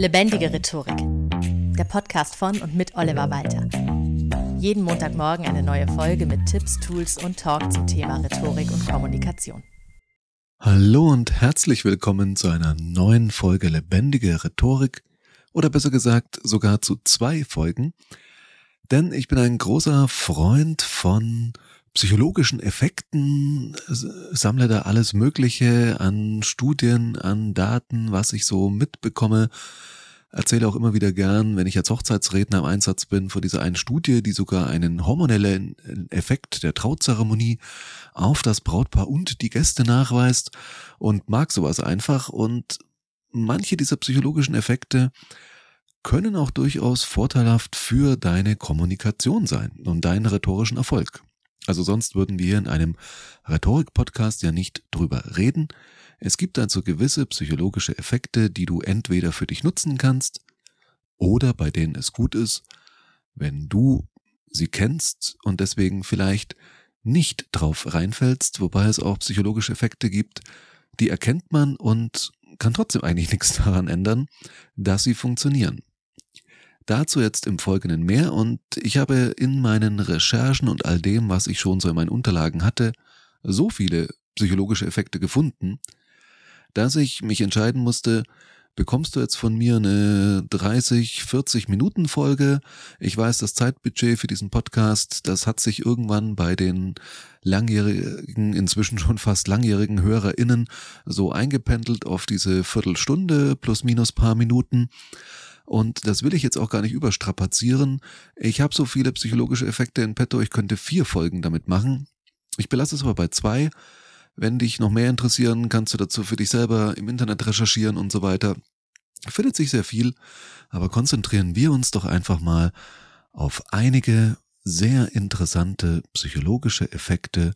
Lebendige Rhetorik. Der Podcast von und mit Oliver Walter. Jeden Montagmorgen eine neue Folge mit Tipps, Tools und Talk zum Thema Rhetorik und Kommunikation. Hallo und herzlich willkommen zu einer neuen Folge Lebendige Rhetorik oder besser gesagt sogar zu zwei Folgen. Denn ich bin ein großer Freund von psychologischen Effekten, sammle da alles Mögliche an Studien, an Daten, was ich so mitbekomme. Erzähle auch immer wieder gern, wenn ich als Hochzeitsredner im Einsatz bin, vor dieser einen Studie, die sogar einen hormonellen Effekt der Trauzeremonie auf das Brautpaar und die Gäste nachweist und mag sowas einfach und manche dieser psychologischen Effekte können auch durchaus vorteilhaft für deine Kommunikation sein und deinen rhetorischen Erfolg. Also sonst würden wir in einem Rhetorik-Podcast ja nicht drüber reden. Es gibt also gewisse psychologische Effekte, die du entweder für dich nutzen kannst oder bei denen es gut ist, wenn du sie kennst und deswegen vielleicht nicht drauf reinfällst, wobei es auch psychologische Effekte gibt, die erkennt man und kann trotzdem eigentlich nichts daran ändern, dass sie funktionieren. Dazu jetzt im Folgenden mehr und ich habe in meinen Recherchen und all dem, was ich schon so in meinen Unterlagen hatte, so viele psychologische Effekte gefunden, dass ich mich entscheiden musste, bekommst du jetzt von mir eine 30, 40 Minuten Folge. Ich weiß, das Zeitbudget für diesen Podcast, das hat sich irgendwann bei den langjährigen, inzwischen schon fast langjährigen HörerInnen so eingependelt auf diese Viertelstunde plus minus paar Minuten. Und das will ich jetzt auch gar nicht überstrapazieren. Ich habe so viele psychologische Effekte in petto, ich könnte vier Folgen damit machen. Ich belasse es aber bei zwei. Wenn dich noch mehr interessieren, kannst du dazu für dich selber im Internet recherchieren und so weiter. Findet sich sehr viel, aber konzentrieren wir uns doch einfach mal auf einige sehr interessante psychologische Effekte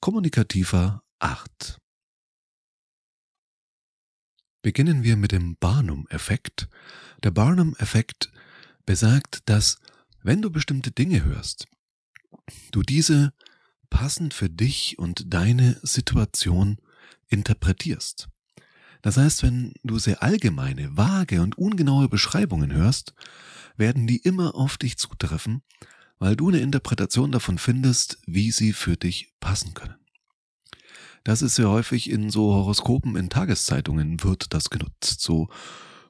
kommunikativer Art. Beginnen wir mit dem Barnum-Effekt. Der Barnum-Effekt besagt, dass wenn du bestimmte Dinge hörst, du diese passend für dich und deine Situation interpretierst. Das heißt, wenn du sehr allgemeine, vage und ungenaue Beschreibungen hörst, werden die immer auf dich zutreffen, weil du eine Interpretation davon findest, wie sie für dich passen können. Das ist sehr häufig in so Horoskopen in Tageszeitungen wird das genutzt. So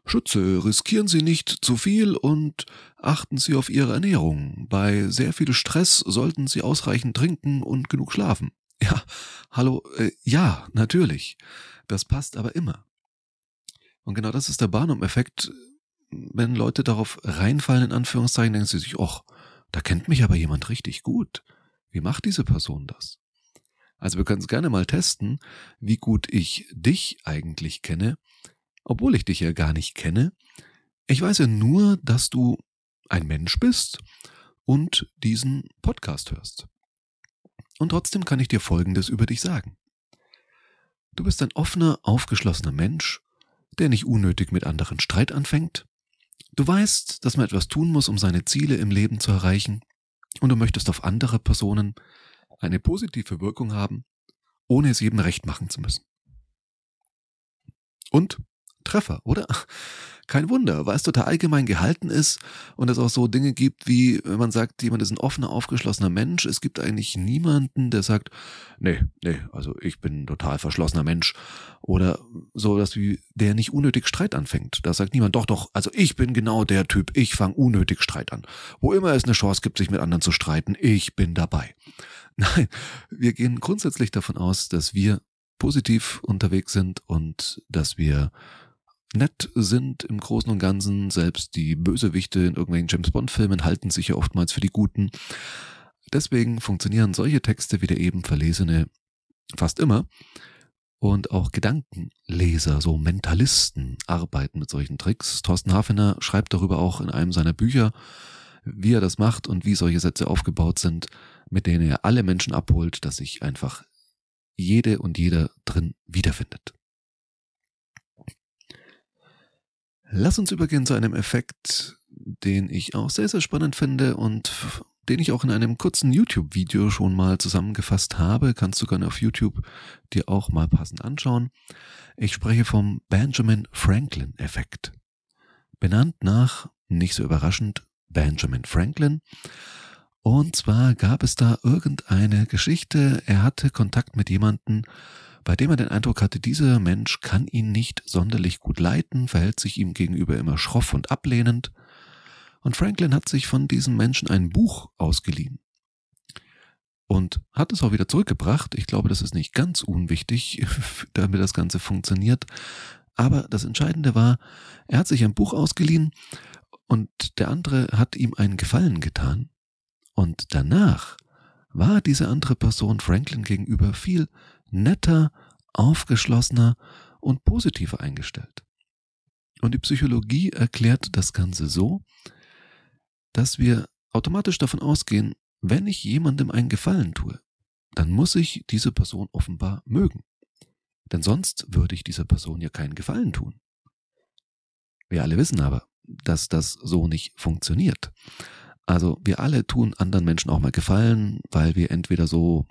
Schütze, riskieren Sie nicht zu viel und achten Sie auf Ihre Ernährung. Bei sehr viel Stress sollten Sie ausreichend trinken und genug schlafen. Ja, hallo, äh, ja, natürlich. Das passt aber immer. Und genau das ist der Barnum-Effekt. Wenn Leute darauf reinfallen, in Anführungszeichen, denken sie sich, och, da kennt mich aber jemand richtig gut. Wie macht diese Person das? Also wir können es gerne mal testen, wie gut ich dich eigentlich kenne, obwohl ich dich ja gar nicht kenne. Ich weiß ja nur, dass du ein Mensch bist und diesen Podcast hörst. Und trotzdem kann ich dir Folgendes über dich sagen. Du bist ein offener, aufgeschlossener Mensch, der nicht unnötig mit anderen Streit anfängt. Du weißt, dass man etwas tun muss, um seine Ziele im Leben zu erreichen, und du möchtest auf andere Personen eine positive Wirkung haben, ohne es jedem recht machen zu müssen. Und Treffer, oder? Kein Wunder, weil es total allgemein gehalten ist und es auch so Dinge gibt, wie wenn man sagt, jemand ist ein offener, aufgeschlossener Mensch. Es gibt eigentlich niemanden, der sagt, nee, nee, also ich bin total verschlossener Mensch. Oder so dass wie der nicht unnötig Streit anfängt. Da sagt niemand, doch, doch, also ich bin genau der Typ, ich fange unnötig Streit an. Wo immer es eine Chance gibt, sich mit anderen zu streiten, ich bin dabei. Nein, wir gehen grundsätzlich davon aus, dass wir positiv unterwegs sind und dass wir nett sind im Großen und Ganzen. Selbst die Bösewichte in irgendwelchen James Bond-Filmen halten sich ja oftmals für die Guten. Deswegen funktionieren solche Texte wie der eben verlesene fast immer. Und auch Gedankenleser, so Mentalisten arbeiten mit solchen Tricks. Thorsten Hafener schreibt darüber auch in einem seiner Bücher, wie er das macht und wie solche Sätze aufgebaut sind mit denen er alle Menschen abholt, dass sich einfach jede und jeder drin wiederfindet. Lass uns übergehen zu einem Effekt, den ich auch sehr, sehr spannend finde und den ich auch in einem kurzen YouTube-Video schon mal zusammengefasst habe. Kannst du gerne auf YouTube dir auch mal passend anschauen. Ich spreche vom Benjamin Franklin-Effekt. benannt nach, nicht so überraschend, Benjamin Franklin. Und zwar gab es da irgendeine Geschichte, er hatte Kontakt mit jemandem, bei dem er den Eindruck hatte, dieser Mensch kann ihn nicht sonderlich gut leiten, verhält sich ihm gegenüber immer schroff und ablehnend. Und Franklin hat sich von diesem Menschen ein Buch ausgeliehen und hat es auch wieder zurückgebracht. Ich glaube, das ist nicht ganz unwichtig, damit das Ganze funktioniert. Aber das Entscheidende war, er hat sich ein Buch ausgeliehen und der andere hat ihm einen Gefallen getan. Und danach war diese andere Person Franklin gegenüber viel netter, aufgeschlossener und positiver eingestellt. Und die Psychologie erklärt das Ganze so, dass wir automatisch davon ausgehen, wenn ich jemandem einen Gefallen tue, dann muss ich diese Person offenbar mögen. Denn sonst würde ich dieser Person ja keinen Gefallen tun. Wir alle wissen aber, dass das so nicht funktioniert. Also wir alle tun anderen Menschen auch mal Gefallen, weil wir entweder so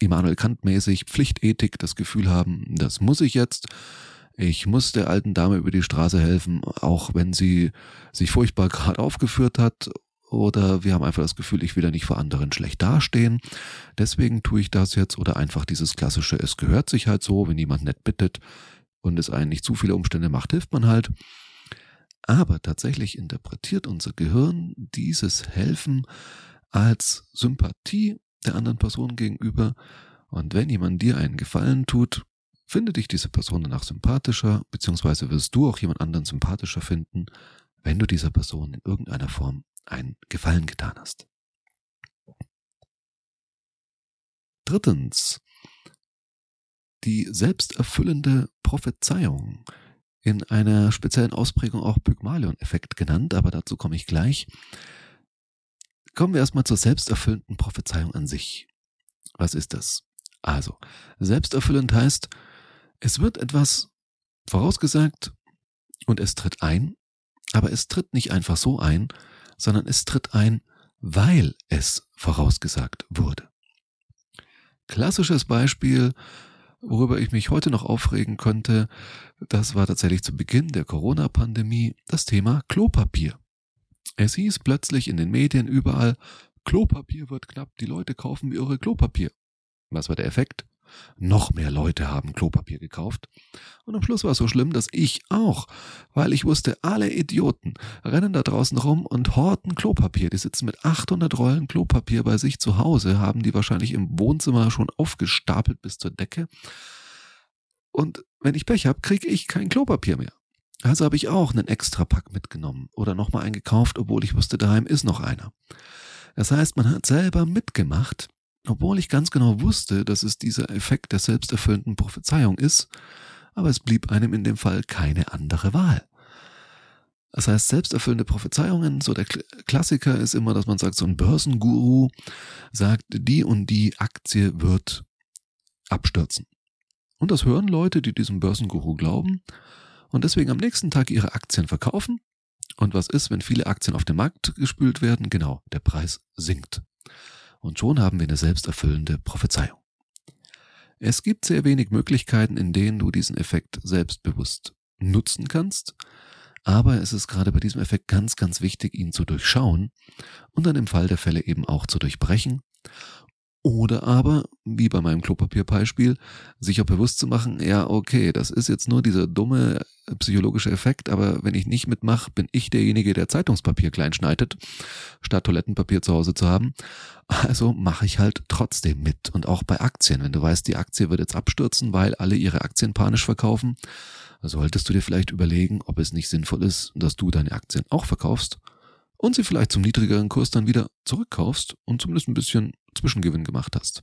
Immanuel Kant mäßig Pflichtethik das Gefühl haben, das muss ich jetzt. Ich muss der alten Dame über die Straße helfen, auch wenn sie sich furchtbar gerade aufgeführt hat oder wir haben einfach das Gefühl, ich will ja nicht vor anderen schlecht dastehen. Deswegen tue ich das jetzt oder einfach dieses klassische, es gehört sich halt so, wenn jemand nett bittet und es einen nicht zu viele Umstände macht, hilft man halt. Aber tatsächlich interpretiert unser Gehirn dieses Helfen als Sympathie der anderen Person gegenüber. Und wenn jemand dir einen Gefallen tut, findet dich diese Person danach sympathischer, beziehungsweise wirst du auch jemand anderen sympathischer finden, wenn du dieser Person in irgendeiner Form einen Gefallen getan hast. Drittens, die selbsterfüllende Prophezeiung, in einer speziellen Ausprägung auch Pygmalion-Effekt genannt, aber dazu komme ich gleich. Kommen wir erstmal zur selbsterfüllenden Prophezeiung an sich. Was ist das? Also, selbsterfüllend heißt, es wird etwas vorausgesagt und es tritt ein, aber es tritt nicht einfach so ein, sondern es tritt ein, weil es vorausgesagt wurde. Klassisches Beispiel, worüber ich mich heute noch aufregen könnte, das war tatsächlich zu Beginn der Corona-Pandemie das Thema Klopapier. Es hieß plötzlich in den Medien überall, Klopapier wird knapp, die Leute kaufen irre Klopapier. Was war der Effekt? Noch mehr Leute haben Klopapier gekauft. Und am Schluss war es so schlimm, dass ich auch, weil ich wusste, alle Idioten rennen da draußen rum und horten Klopapier. Die sitzen mit 800 Rollen Klopapier bei sich zu Hause, haben die wahrscheinlich im Wohnzimmer schon aufgestapelt bis zur Decke. Und wenn ich Pech habe, kriege ich kein Klopapier mehr. Also habe ich auch einen Extrapack mitgenommen oder nochmal einen gekauft, obwohl ich wusste, daheim ist noch einer. Das heißt, man hat selber mitgemacht obwohl ich ganz genau wusste, dass es dieser Effekt der selbsterfüllenden Prophezeiung ist, aber es blieb einem in dem Fall keine andere Wahl. Das heißt, selbsterfüllende Prophezeiungen, so der Klassiker ist immer, dass man sagt, so ein Börsenguru sagt, die und die Aktie wird abstürzen. Und das hören Leute, die diesem Börsenguru glauben und deswegen am nächsten Tag ihre Aktien verkaufen. Und was ist, wenn viele Aktien auf den Markt gespült werden? Genau, der Preis sinkt und schon haben wir eine selbsterfüllende Prophezeiung. Es gibt sehr wenig Möglichkeiten, in denen du diesen Effekt selbstbewusst nutzen kannst, aber es ist gerade bei diesem Effekt ganz, ganz wichtig, ihn zu durchschauen und dann im Fall der Fälle eben auch zu durchbrechen oder aber, wie bei meinem Klopapierbeispiel, sich auch bewusst zu machen, ja, okay, das ist jetzt nur dieser dumme psychologische Effekt, aber wenn ich nicht mitmache, bin ich derjenige, der Zeitungspapier klein schneidet, statt Toilettenpapier zu Hause zu haben. Also mache ich halt trotzdem mit. Und auch bei Aktien, wenn du weißt, die Aktie wird jetzt abstürzen, weil alle ihre Aktien panisch verkaufen, solltest du dir vielleicht überlegen, ob es nicht sinnvoll ist, dass du deine Aktien auch verkaufst und sie vielleicht zum niedrigeren Kurs dann wieder zurückkaufst und zumindest ein bisschen Zwischengewinn gemacht hast.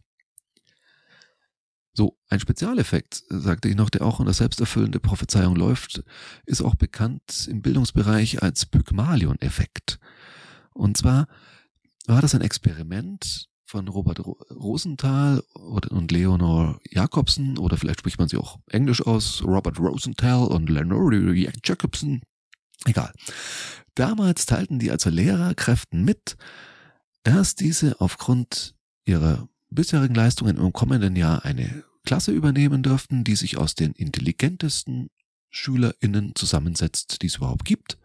So, ein Spezialeffekt, sagte ich noch, der auch in der selbsterfüllende Prophezeiung läuft, ist auch bekannt im Bildungsbereich als Pygmalion-Effekt. Und zwar war das ein Experiment von Robert Rosenthal und Leonor Jacobsen, oder vielleicht spricht man sie auch englisch aus, Robert Rosenthal und Leonor Jacobsen. Egal. Damals teilten die also Lehrerkräften mit, dass diese aufgrund ihrer bisherigen Leistungen im kommenden Jahr eine Klasse übernehmen dürften, die sich aus den intelligentesten SchülerInnen zusammensetzt, die es überhaupt gibt.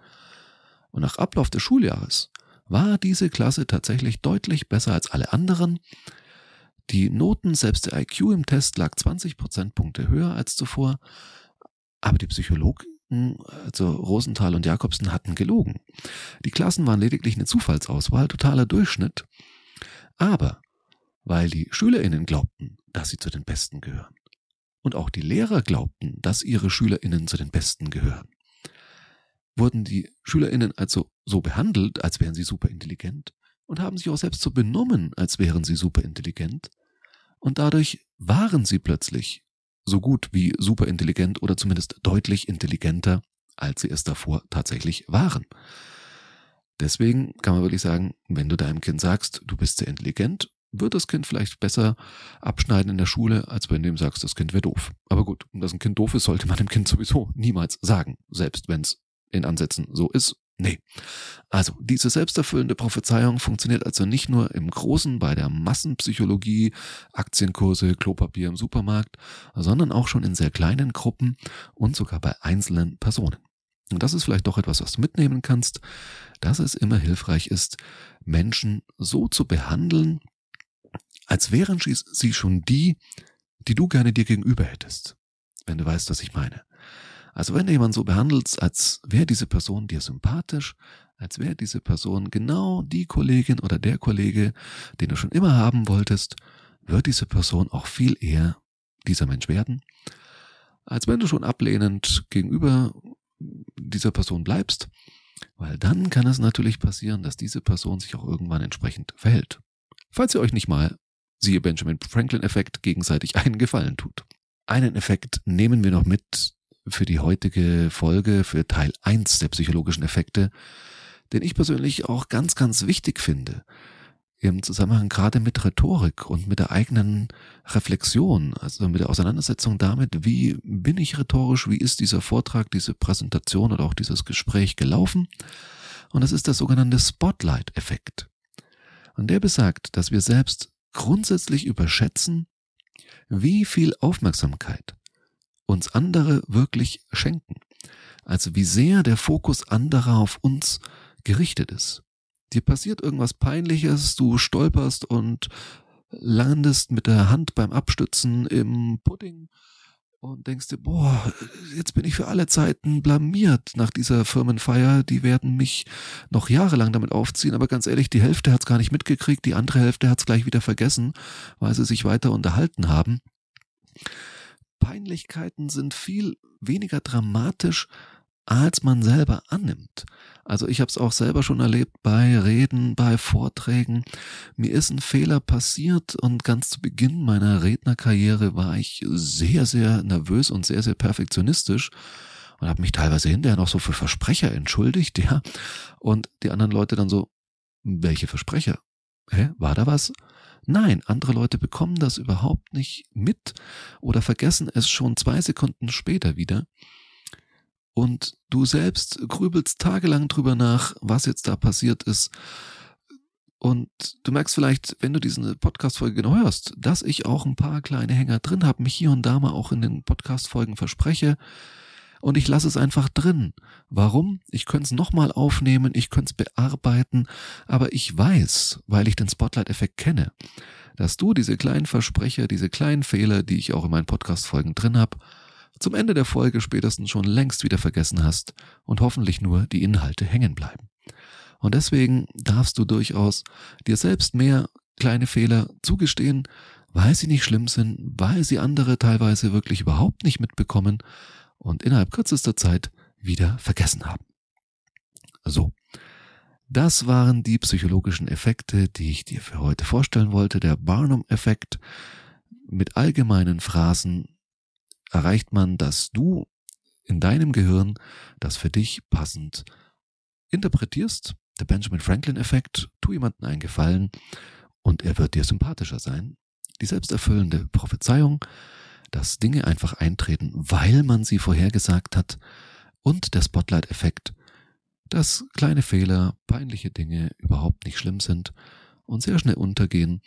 Und nach Ablauf des Schuljahres war diese Klasse tatsächlich deutlich besser als alle anderen. Die Noten, selbst der IQ im Test lag 20 Prozentpunkte höher als zuvor. Aber die Psychologen, also Rosenthal und Jakobsen, hatten gelogen. Die Klassen waren lediglich eine Zufallsauswahl, totaler Durchschnitt. Aber weil die SchülerInnen glaubten, dass sie zu den Besten gehören. Und auch die Lehrer glaubten, dass ihre SchülerInnen zu den Besten gehören. Wurden die SchülerInnen also so behandelt, als wären sie superintelligent und haben sich auch selbst so benommen, als wären sie superintelligent. Und dadurch waren sie plötzlich so gut wie superintelligent oder zumindest deutlich intelligenter, als sie es davor tatsächlich waren. Deswegen kann man wirklich sagen, wenn du deinem Kind sagst, du bist sehr intelligent, wird das Kind vielleicht besser abschneiden in der Schule, als wenn du ihm sagst, das Kind wäre doof. Aber gut, dass ein Kind doof ist, sollte man dem Kind sowieso niemals sagen, selbst wenn es in Ansätzen so ist. Nee. Also, diese selbsterfüllende Prophezeiung funktioniert also nicht nur im Großen bei der Massenpsychologie, Aktienkurse, Klopapier im Supermarkt, sondern auch schon in sehr kleinen Gruppen und sogar bei einzelnen Personen. Und das ist vielleicht doch etwas, was du mitnehmen kannst, dass es immer hilfreich ist, Menschen so zu behandeln, als wären sie schon die, die du gerne dir gegenüber hättest. Wenn du weißt, was ich meine. Also wenn du jemanden so behandelst, als wäre diese Person dir sympathisch, als wäre diese Person genau die Kollegin oder der Kollege, den du schon immer haben wolltest, wird diese Person auch viel eher dieser Mensch werden, als wenn du schon ablehnend gegenüber dieser Person bleibst, weil dann kann es natürlich passieren, dass diese Person sich auch irgendwann entsprechend verhält. Falls ihr euch nicht mal, siehe Benjamin Franklin-Effekt, gegenseitig einen Gefallen tut. Einen Effekt nehmen wir noch mit, für die heutige Folge, für Teil 1 der psychologischen Effekte, den ich persönlich auch ganz, ganz wichtig finde. Im Zusammenhang gerade mit Rhetorik und mit der eigenen Reflexion, also mit der Auseinandersetzung damit, wie bin ich rhetorisch, wie ist dieser Vortrag, diese Präsentation oder auch dieses Gespräch gelaufen. Und das ist der sogenannte Spotlight-Effekt. Und der besagt, dass wir selbst grundsätzlich überschätzen, wie viel Aufmerksamkeit uns andere wirklich schenken. Also wie sehr der Fokus anderer auf uns gerichtet ist. Dir passiert irgendwas Peinliches, du stolperst und landest mit der Hand beim Abstützen im Pudding und denkst dir, boah, jetzt bin ich für alle Zeiten blamiert nach dieser Firmenfeier. Die werden mich noch jahrelang damit aufziehen, aber ganz ehrlich, die Hälfte hat's gar nicht mitgekriegt, die andere Hälfte hat's gleich wieder vergessen, weil sie sich weiter unterhalten haben. Peinlichkeiten sind viel weniger dramatisch, als man selber annimmt. Also ich habe es auch selber schon erlebt bei Reden, bei Vorträgen. Mir ist ein Fehler passiert und ganz zu Beginn meiner Rednerkarriere war ich sehr, sehr nervös und sehr, sehr perfektionistisch und habe mich teilweise hinterher noch so für Versprecher entschuldigt, ja. Und die anderen Leute dann so, welche Versprecher? Hä, war da was? Nein, andere Leute bekommen das überhaupt nicht mit oder vergessen es schon zwei Sekunden später wieder. Und du selbst grübelst tagelang drüber nach, was jetzt da passiert ist. Und du merkst vielleicht, wenn du diese Podcast-Folge genau hörst, dass ich auch ein paar kleine Hänger drin habe, mich hier und da mal auch in den Podcast-Folgen verspreche. Und ich lasse es einfach drin. Warum? Ich könnte es nochmal aufnehmen, ich könnte es bearbeiten, aber ich weiß, weil ich den Spotlight-Effekt kenne, dass du diese kleinen Versprecher, diese kleinen Fehler, die ich auch in meinen Podcast-Folgen drin habe, zum Ende der Folge spätestens schon längst wieder vergessen hast und hoffentlich nur die Inhalte hängen bleiben. Und deswegen darfst du durchaus dir selbst mehr kleine Fehler zugestehen, weil sie nicht schlimm sind, weil sie andere teilweise wirklich überhaupt nicht mitbekommen und innerhalb kürzester Zeit wieder vergessen haben. So. Das waren die psychologischen Effekte, die ich dir für heute vorstellen wollte. Der Barnum-Effekt mit allgemeinen Phrasen erreicht man, dass du in deinem Gehirn das für dich passend interpretierst. Der Benjamin Franklin-Effekt, tu jemanden einen Gefallen und er wird dir sympathischer sein. Die selbsterfüllende Prophezeiung, dass Dinge einfach eintreten, weil man sie vorhergesagt hat. Und der Spotlight-Effekt, dass kleine Fehler, peinliche Dinge überhaupt nicht schlimm sind und sehr schnell untergehen,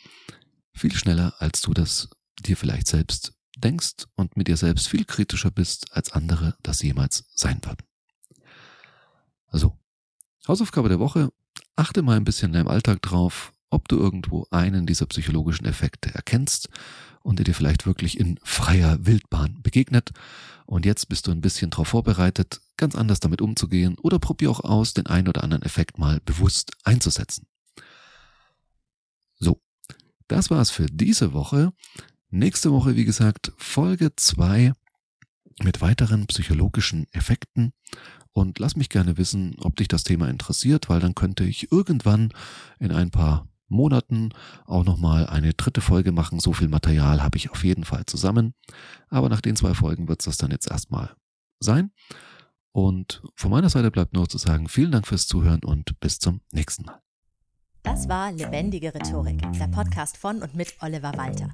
viel schneller, als du das dir vielleicht selbst denkst und mit dir selbst viel kritischer bist, als andere das jemals sein würden. Also, Hausaufgabe der Woche, achte mal ein bisschen in deinem Alltag drauf, ob du irgendwo einen dieser psychologischen Effekte erkennst und der dir vielleicht wirklich in freier Wildbahn begegnet. Und jetzt bist du ein bisschen darauf vorbereitet, ganz anders damit umzugehen oder probier auch aus, den einen oder anderen Effekt mal bewusst einzusetzen. So, das war's für diese Woche. Nächste Woche, wie gesagt, Folge 2 mit weiteren psychologischen Effekten. Und lass mich gerne wissen, ob dich das Thema interessiert, weil dann könnte ich irgendwann in ein paar Monaten auch nochmal eine dritte Folge machen. So viel Material habe ich auf jeden Fall zusammen. Aber nach den zwei Folgen wird es das dann jetzt erstmal sein. Und von meiner Seite bleibt nur zu sagen, vielen Dank fürs Zuhören und bis zum nächsten Mal. Das war Lebendige Rhetorik, der Podcast von und mit Oliver Walter.